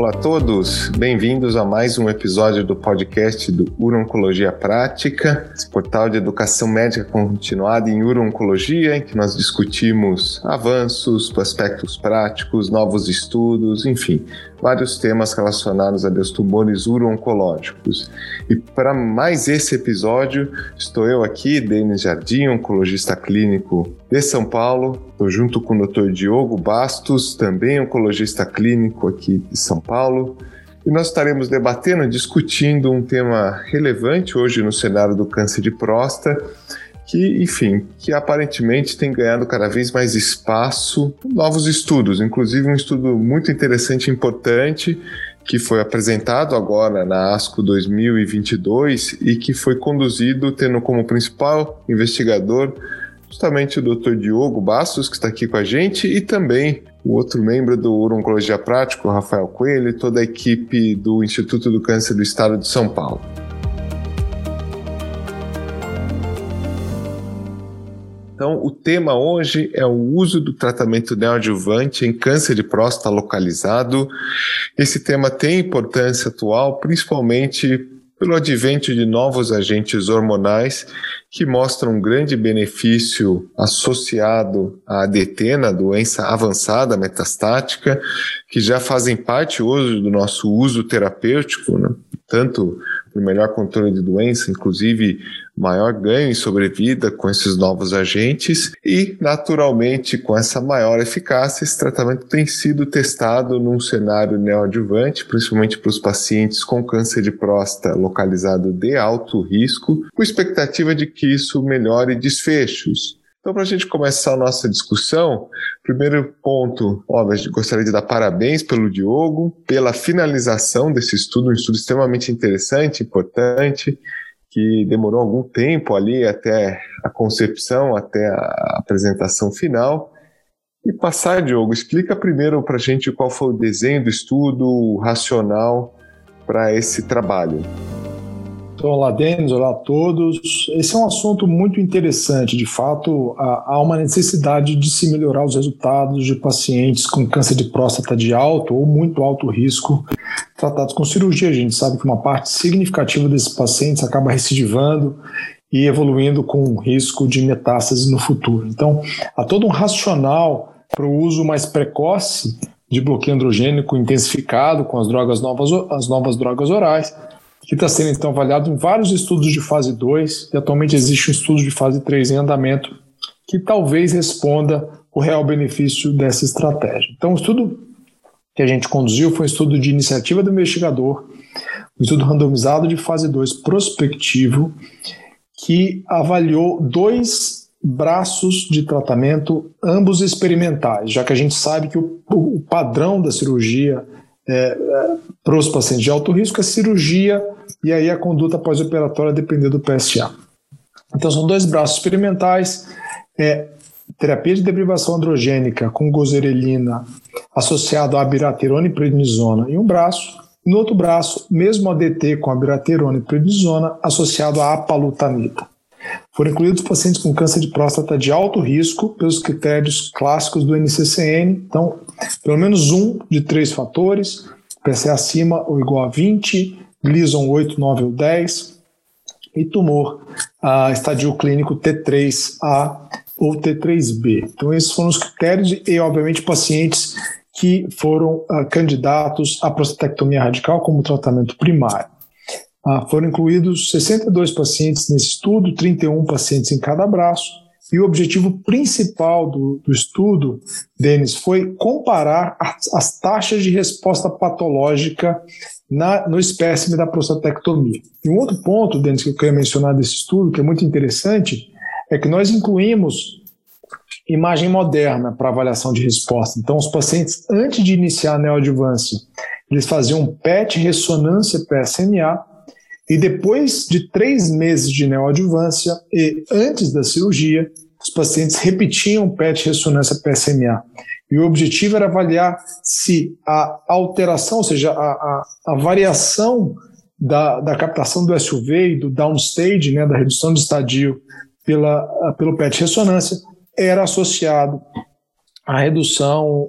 Olá a todos, bem-vindos a mais um episódio do podcast do Urologia Prática, portal de educação médica continuada em urologia, em que nós discutimos avanços, aspectos práticos, novos estudos, enfim, vários temas relacionados a tumores uro-oncológicos. E para mais esse episódio, estou eu aqui, Denis Jardim, oncologista clínico de São Paulo. Estou junto com o Dr. Diogo Bastos, também oncologista clínico aqui de São Paulo. E nós estaremos debatendo, discutindo um tema relevante hoje no cenário do câncer de próstata, que, enfim, que aparentemente tem ganhado cada vez mais espaço novos estudos, inclusive um estudo muito interessante e importante que foi apresentado agora na ASCO 2022 e que foi conduzido tendo como principal investigador justamente o Dr. Diogo Bastos, que está aqui com a gente, e também o outro membro do Urologia Prático, Rafael Coelho, e toda a equipe do Instituto do Câncer do Estado de São Paulo. Então, o tema hoje é o uso do tratamento neoadjuvante em câncer de próstata localizado. Esse tema tem importância atual, principalmente pelo advento de novos agentes hormonais que mostram um grande benefício associado à ADT, na doença avançada metastática, que já fazem parte hoje do nosso uso terapêutico, né? tanto melhor controle de doença, inclusive maior ganho em sobrevida com esses novos agentes e, naturalmente, com essa maior eficácia, esse tratamento tem sido testado num cenário neoadjuvante, principalmente para os pacientes com câncer de próstata localizado de alto risco, com expectativa de que isso melhore desfechos. Então, para a gente começar a nossa discussão, primeiro ponto, óbvio, gostaria de dar parabéns pelo Diogo, pela finalização desse estudo, um estudo extremamente interessante, importante, que demorou algum tempo ali até a concepção, até a apresentação final. E passar, Diogo, explica primeiro para a gente qual foi o desenho do estudo, o racional para esse trabalho. Então, olá, Denis, olá a todos. Esse é um assunto muito interessante. De fato, há uma necessidade de se melhorar os resultados de pacientes com câncer de próstata de alto ou muito alto risco tratados com cirurgia. A gente sabe que uma parte significativa desses pacientes acaba recidivando e evoluindo com risco de metástase no futuro. Então, há todo um racional para o uso mais precoce de bloqueio androgênico intensificado com as drogas novas, as novas drogas orais que está sendo então avaliado em vários estudos de fase 2 e atualmente existe um estudo de fase 3 em andamento que talvez responda o real benefício dessa estratégia. Então, o estudo que a gente conduziu foi um estudo de iniciativa do investigador, um estudo randomizado de fase 2 prospectivo, que avaliou dois braços de tratamento, ambos experimentais, já que a gente sabe que o, o padrão da cirurgia é, para os pacientes de alto risco é cirurgia e aí a conduta pós-operatória depender do PSA. Então são dois braços experimentais, é, terapia de deprivação androgênica com gozerelina associado a abiraterona e prednisona em um braço, no outro braço, mesmo ADT com abiraterona e prednisona associado a apalutamida. Foram incluídos pacientes com câncer de próstata de alto risco pelos critérios clássicos do NCCN, então, pelo menos um de três fatores, PSA acima ou igual a 20, Gleason 8, 9 ou 10, e tumor a estadio clínico T3A ou T3B. Então, esses foram os critérios e, obviamente, pacientes que foram uh, candidatos à prostatectomia radical como tratamento primário. Uh, foram incluídos 62 pacientes nesse estudo, 31 pacientes em cada braço, e o objetivo principal do, do estudo, Denis, foi comparar as, as taxas de resposta patológica na, no espécime da prostatectomia. E um outro ponto, Denis, que eu queria mencionar desse estudo, que é muito interessante, é que nós incluímos imagem moderna para avaliação de resposta. Então, os pacientes, antes de iniciar a neoadjuvância, eles faziam PET ressonância PSMA, e depois de três meses de neoadjuvância e antes da cirurgia, os pacientes repetiam PET ressonância PSMA. E o objetivo era avaliar se a alteração, ou seja, a, a, a variação da, da, captação do SUV e do downstage, né, da redução de estadio pela, pelo PET ressonância, era associado a redução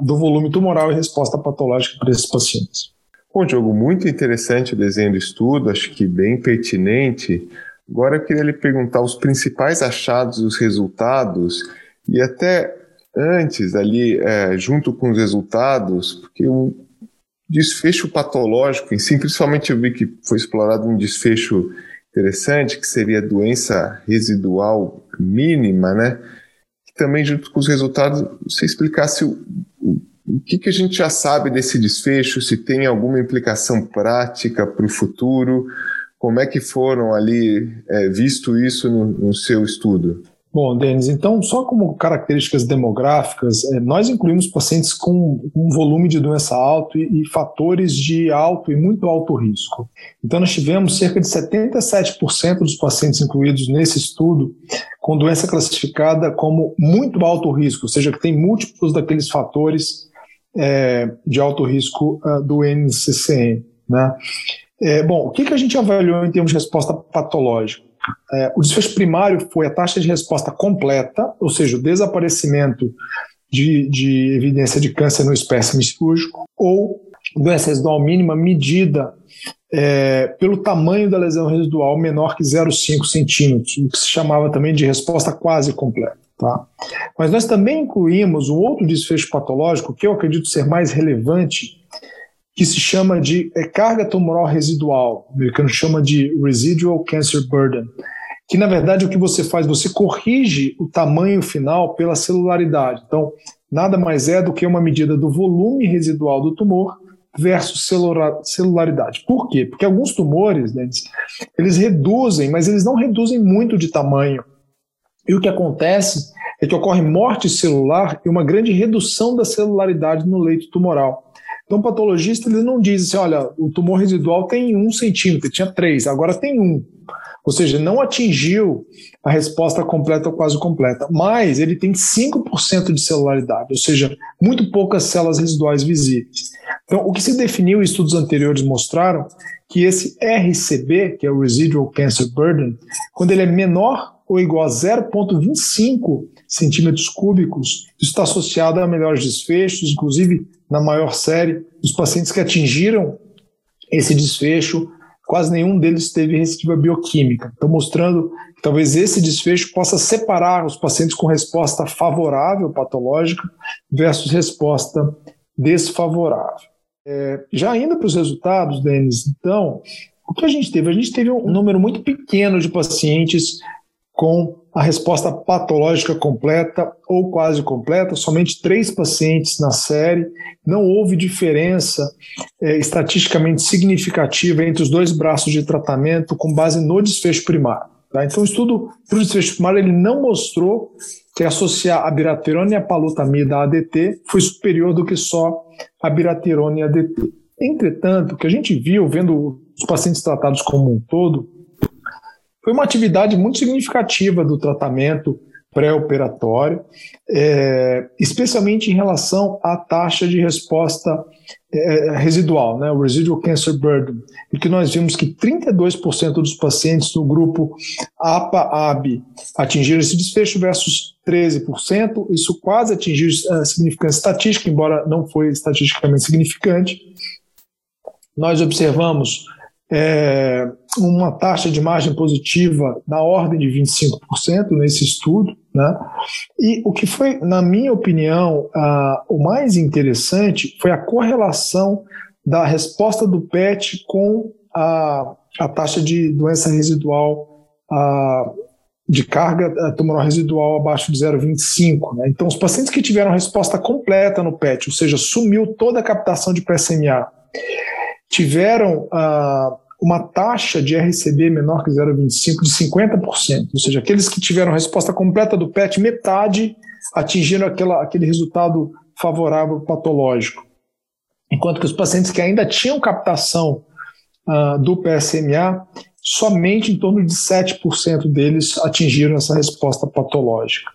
do volume tumoral e resposta patológica para esses pacientes. Bom, Diogo, muito interessante o desenho do estudo, acho que bem pertinente. Agora eu queria lhe perguntar os principais achados dos resultados e até antes ali, é, junto com os resultados, porque o desfecho patológico em si, principalmente eu vi que foi explorado um desfecho interessante, que seria a doença residual mínima, né? também, junto com os resultados, você explicasse o, o, o que, que a gente já sabe desse desfecho, se tem alguma implicação prática para o futuro, como é que foram ali é, visto isso no, no seu estudo? Bom, Denis, então, só como características demográficas, é, nós incluímos pacientes com um volume de doença alto e, e, fatores de alto e muito alto risco. Então, nós tivemos cerca de 77% dos pacientes incluídos nesse estudo com doença classificada como muito alto risco, ou seja, que tem múltiplos daqueles fatores é, de alto risco uh, do NCCN. Né? É, bom, o que, que a gente avaliou em termos de resposta patológica? É, o desfecho primário foi a taxa de resposta completa, ou seja, o desaparecimento de, de evidência de câncer no espécime cirúrgico, ou doença residual mínima medida é, pelo tamanho da lesão residual menor que 0,5 centímetros, o que se chamava também de resposta quase completa. Tá? Mas nós também incluímos um outro desfecho patológico que eu acredito ser mais relevante, que se chama de é, carga tumoral residual, o americano chama de residual cancer burden, que na verdade o que você faz, você corrige o tamanho final pela celularidade. Então, nada mais é do que uma medida do volume residual do tumor versus celularidade. Por quê? Porque alguns tumores, né, eles reduzem, mas eles não reduzem muito de tamanho. E o que acontece é que ocorre morte celular e uma grande redução da celularidade no leito tumoral. Então, o patologista ele não diz assim: olha, o tumor residual tem um centímetro, tinha três, agora tem um. Ou seja, não atingiu a resposta completa ou quase completa, mas ele tem 5% de celularidade, ou seja, muito poucas células residuais visíveis. Então, o que se definiu, estudos anteriores mostraram que esse RCB, que é o Residual Cancer Burden, quando ele é menor ou igual a 0,25 centímetros cúbicos, isso está associado a melhores desfechos, inclusive na maior série, os pacientes que atingiram esse desfecho, quase nenhum deles teve recidiva bioquímica. Então, mostrando que talvez esse desfecho possa separar os pacientes com resposta favorável patológica versus resposta desfavorável. É, já indo para os resultados, Denis, então, o que a gente teve? A gente teve um número muito pequeno de pacientes com a resposta patológica completa ou quase completa, somente três pacientes na série. Não houve diferença é, estatisticamente significativa entre os dois braços de tratamento com base no desfecho primário. Tá? Então, o estudo para o desfecho primário ele não mostrou que associar a biraterona e a palutamida a ADT foi superior do que só a biraterona e a ADT. Entretanto, o que a gente viu, vendo os pacientes tratados como um todo, foi uma atividade muito significativa do tratamento pré-operatório, é, especialmente em relação à taxa de resposta é, residual, né, o residual cancer burden, e que nós vimos que 32% dos pacientes no grupo APA-AB atingiram esse desfecho versus 13%, isso quase atingiu a significância estatística, embora não foi estatisticamente significante. Nós observamos é, uma taxa de margem positiva na ordem de 25% nesse estudo. Né? E o que foi, na minha opinião, o mais interessante foi a correlação da resposta do PET com a, a taxa de doença residual de carga tumoral residual abaixo de 0,25. Né? Então, os pacientes que tiveram resposta completa no PET, ou seja, sumiu toda a captação de PSMA, tiveram uh, uma taxa de RCB menor que 0,25 de 50%, ou seja, aqueles que tiveram resposta completa do PET, metade atingiram aquela, aquele resultado favorável patológico. Enquanto que os pacientes que ainda tinham captação uh, do PSMA, somente em torno de 7% deles atingiram essa resposta patológica.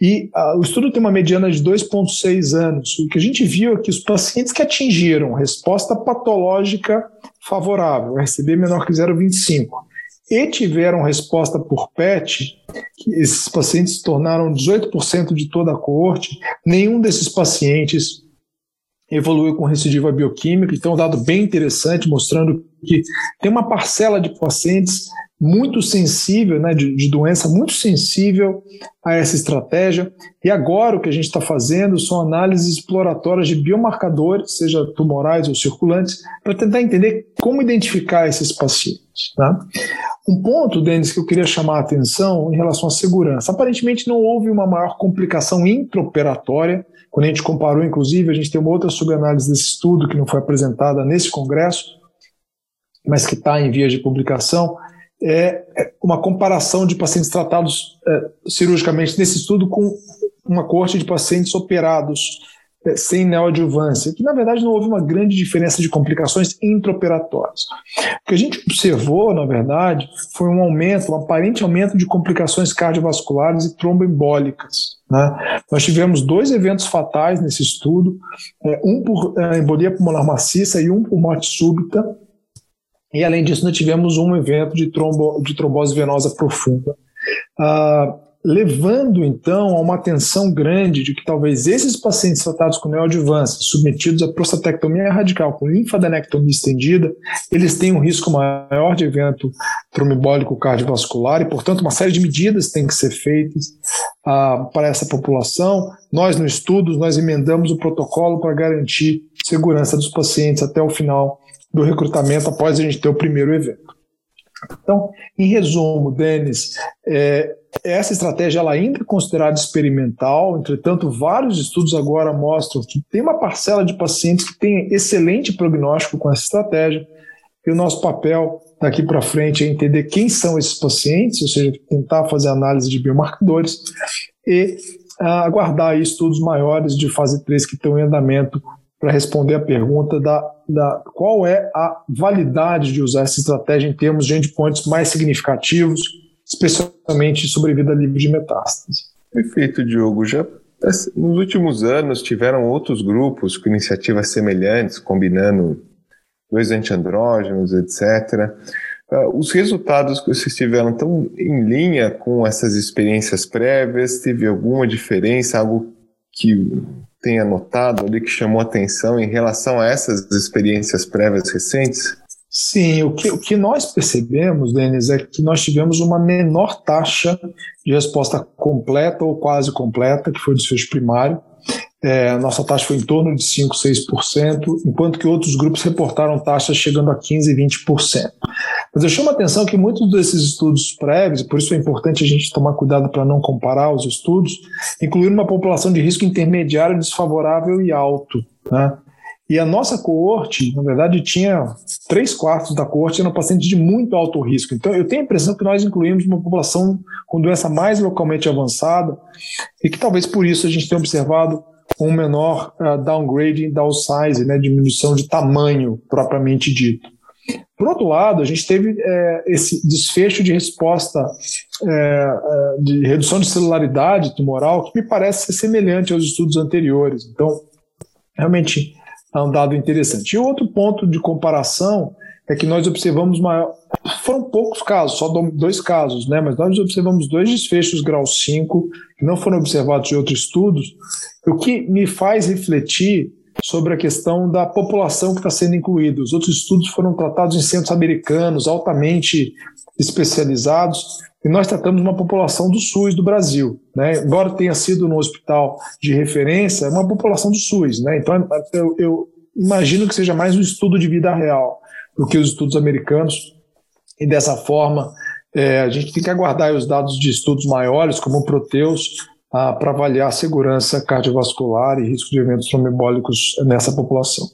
E uh, o estudo tem uma mediana de 2,6 anos. O que a gente viu é que os pacientes que atingiram resposta patológica favorável, RCB menor que 0,25, e tiveram resposta por PET, esses pacientes tornaram 18% de toda a coorte, nenhum desses pacientes evoluiu com recidiva bioquímica, então um dado bem interessante mostrando que tem uma parcela de pacientes muito sensível, né, de, de, doença muito sensível a essa estratégia. E agora o que a gente está fazendo são análises exploratórias de biomarcadores, seja tumorais ou circulantes, para tentar entender como identificar esses pacientes. Tá? Um ponto, Denis, que eu queria chamar a atenção em relação à segurança. Aparentemente não houve uma maior complicação intraoperatória. Quando a gente comparou, inclusive, a gente tem uma outra subanálise desse estudo que não foi apresentada nesse congresso, mas que está em vias de publicação, é, é uma comparação de pacientes tratados é, cirurgicamente nesse estudo com uma corte de pacientes operados é, sem neoadjuvância, que na verdade não houve uma grande diferença de complicações intraoperatórias. O que a gente observou, na verdade, foi um aumento, um aparente aumento de complicações cardiovasculares e tromboembólicas. Né? Nós tivemos dois eventos fatais nesse estudo, é, um por é, embolia pulmonar maciça e um por morte súbita, e além disso, nós tivemos um evento de, trombo, de trombose venosa profunda. Ah, levando então a uma atenção grande de que talvez esses pacientes tratados com neoadjuvância, submetidos à prostatectomia radical com linfadenectomia estendida, eles têm um risco maior de evento trombólico cardiovascular e, portanto, uma série de medidas têm que ser feitas ah, para essa população. Nós, no estudo, nós emendamos o protocolo para garantir segurança dos pacientes até o final do recrutamento após a gente ter o primeiro evento. Então, em resumo, Denis, é, essa estratégia ela ainda é considerada experimental, entretanto, vários estudos agora mostram que tem uma parcela de pacientes que tem excelente prognóstico com essa estratégia, e o nosso papel daqui para frente é entender quem são esses pacientes, ou seja, tentar fazer análise de biomarcadores e ah, aguardar estudos maiores de fase 3 que estão em andamento para responder a pergunta da, da qual é a validade de usar essa estratégia em termos de endpoints mais significativos, especialmente sobrevida livre de metástase. Perfeito, Diogo. Já nos últimos anos tiveram outros grupos com iniciativas semelhantes, combinando dois antiandrógenos, etc. Ah, os resultados que vocês tiveram estão em linha com essas experiências prévias? Teve alguma diferença, algo que tenha notado ali que chamou atenção em relação a essas experiências prévias recentes? Sim, o que, o que nós percebemos, Denis, é que nós tivemos uma menor taxa de resposta completa ou quase completa, que foi o desfecho primário, é, nossa taxa foi em torno de 5, 6%, enquanto que outros grupos reportaram taxas chegando a 15, 20%. Mas eu chamo a atenção que muitos desses estudos prévios, por isso é importante a gente tomar cuidado para não comparar os estudos, incluíram uma população de risco intermediário, desfavorável e alto. Né? E a nossa coorte, na verdade, tinha três quartos da coorte eram pacientes de muito alto risco. Então, eu tenho a impressão que nós incluímos uma população com doença mais localmente avançada e que talvez por isso a gente tenha observado um menor uh, downgrading downsize, né, diminuição de tamanho propriamente dito. Por outro lado, a gente teve é, esse desfecho de resposta é, de redução de celularidade tumoral que me parece ser semelhante aos estudos anteriores. Então, realmente é um dado interessante. E outro ponto de comparação é que nós observamos maior. Foram poucos casos, só dois casos, né? Mas nós observamos dois desfechos grau 5 que não foram observados em outros estudos, o que me faz refletir sobre a questão da população que está sendo incluída. Os outros estudos foram tratados em centros americanos, altamente especializados, e nós tratamos uma população do SUS do Brasil. Né? Embora tenha sido no hospital de referência, é uma população do SUS. Né? Então, eu, eu imagino que seja mais um estudo de vida real do que os estudos americanos. E dessa forma, é, a gente tem que aguardar os dados de estudos maiores, como o Proteus, ah, para avaliar a segurança cardiovascular e risco de eventos trombembólicos nessa população.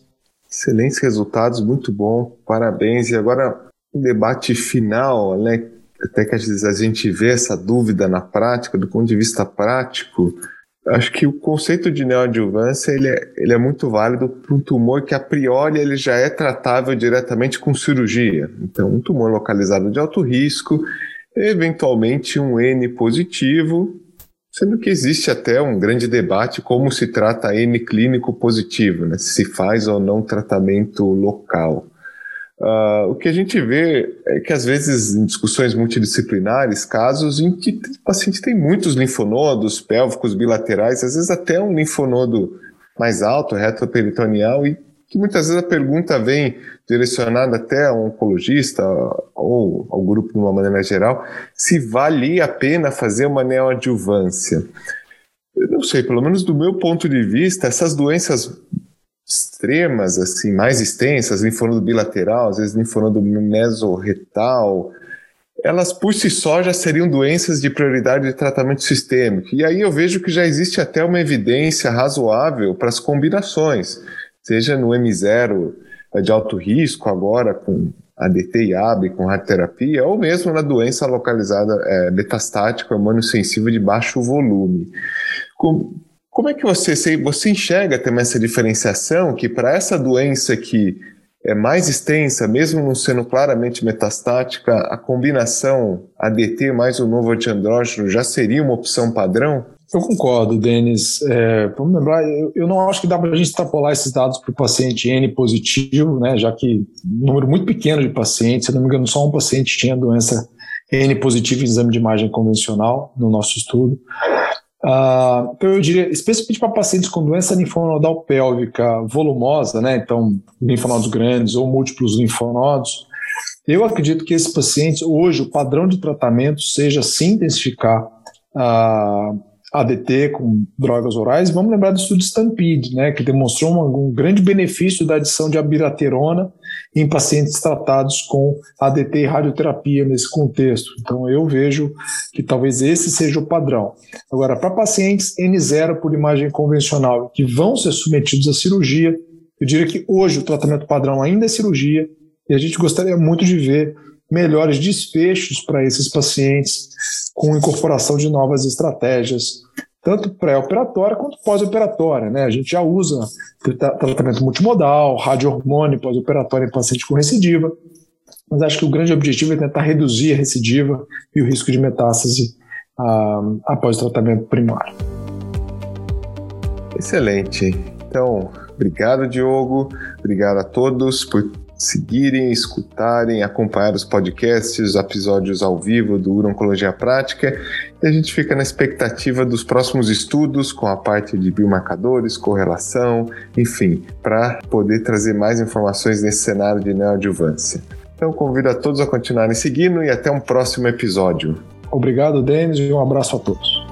Excelentes resultados, muito bom, parabéns. E agora, um debate final, né? até que às vezes a gente vê essa dúvida na prática, do ponto de vista prático, acho que o conceito de neoadjuvância ele é, ele é muito válido para um tumor que a priori ele já é tratável diretamente com cirurgia. Então, um tumor localizado de alto risco, eventualmente um N positivo, sendo que existe até um grande debate como se trata N clínico positivo, né? se faz ou não tratamento local. Uh, o que a gente vê é que, às vezes, em discussões multidisciplinares, casos em que o paciente tem muitos linfonodos pélvicos bilaterais, às vezes até um linfonodo mais alto, retroperitoneal, e que muitas vezes a pergunta vem direcionada até a um oncologista ou ao grupo de uma maneira geral, se vale a pena fazer uma neoadjuvância. Eu não sei, pelo menos do meu ponto de vista, essas doenças extremas, assim, mais extensas, linfonodo bilateral, às vezes linfonodo mesorretal, elas por si só já seriam doenças de prioridade de tratamento sistêmico. E aí eu vejo que já existe até uma evidência razoável para as combinações, seja no M0 de alto risco, agora com ADT e AB, com radioterapia, ou mesmo na doença localizada é, metastática, sensível de baixo volume. Com, como é que você, você enxerga também essa diferenciação que para essa doença que é mais extensa, mesmo não sendo claramente metastática, a combinação ADT mais o novo antiandrógeno já seria uma opção padrão? Eu concordo, Denis. É, vamos lembrar, eu, eu, não acho que dá para a gente extrapolar esses dados para o paciente N positivo, né, já que um número muito pequeno de pacientes, se não me engano, só um paciente tinha doença N positiva em exame de imagem convencional no nosso estudo. Uh, então, eu diria, especialmente para pacientes com doença linfonodal pélvica volumosa, né, então linfonodos grandes ou múltiplos linfonodos, eu acredito que esses pacientes, hoje, o padrão de tratamento seja sim intensificar a uh, ADT com drogas orais. Vamos lembrar do estudo Stampede, né, que demonstrou uma, um grande benefício da adição de abiraterona em pacientes tratados com ADT e radioterapia nesse contexto. Então, eu vejo que talvez esse seja o padrão. Agora, para pacientes N0 por imagem convencional que vão ser submetidos à cirurgia, eu diria que hoje o tratamento padrão ainda é cirurgia e a gente gostaria muito de ver melhores desfechos para esses pacientes com incorporação de novas estratégias, tanto pré-operatória quanto pós-operatória. Né? A gente já usa tratamento multimodal, radio-hormônio pós-operatório em paciente com recidiva, mas acho que o grande objetivo é tentar reduzir a recidiva e o risco de metástase ah, após o tratamento primário. Excelente. Então, obrigado, Diogo. Obrigado a todos por seguirem, escutarem, acompanhar os podcasts, os episódios ao vivo do Urologia Prática. E a gente fica na expectativa dos próximos estudos com a parte de biomarcadores, correlação, enfim, para poder trazer mais informações nesse cenário de neoadjuvância. Então convido a todos a continuarem seguindo e até um próximo episódio. Obrigado, Denis, e um abraço a todos.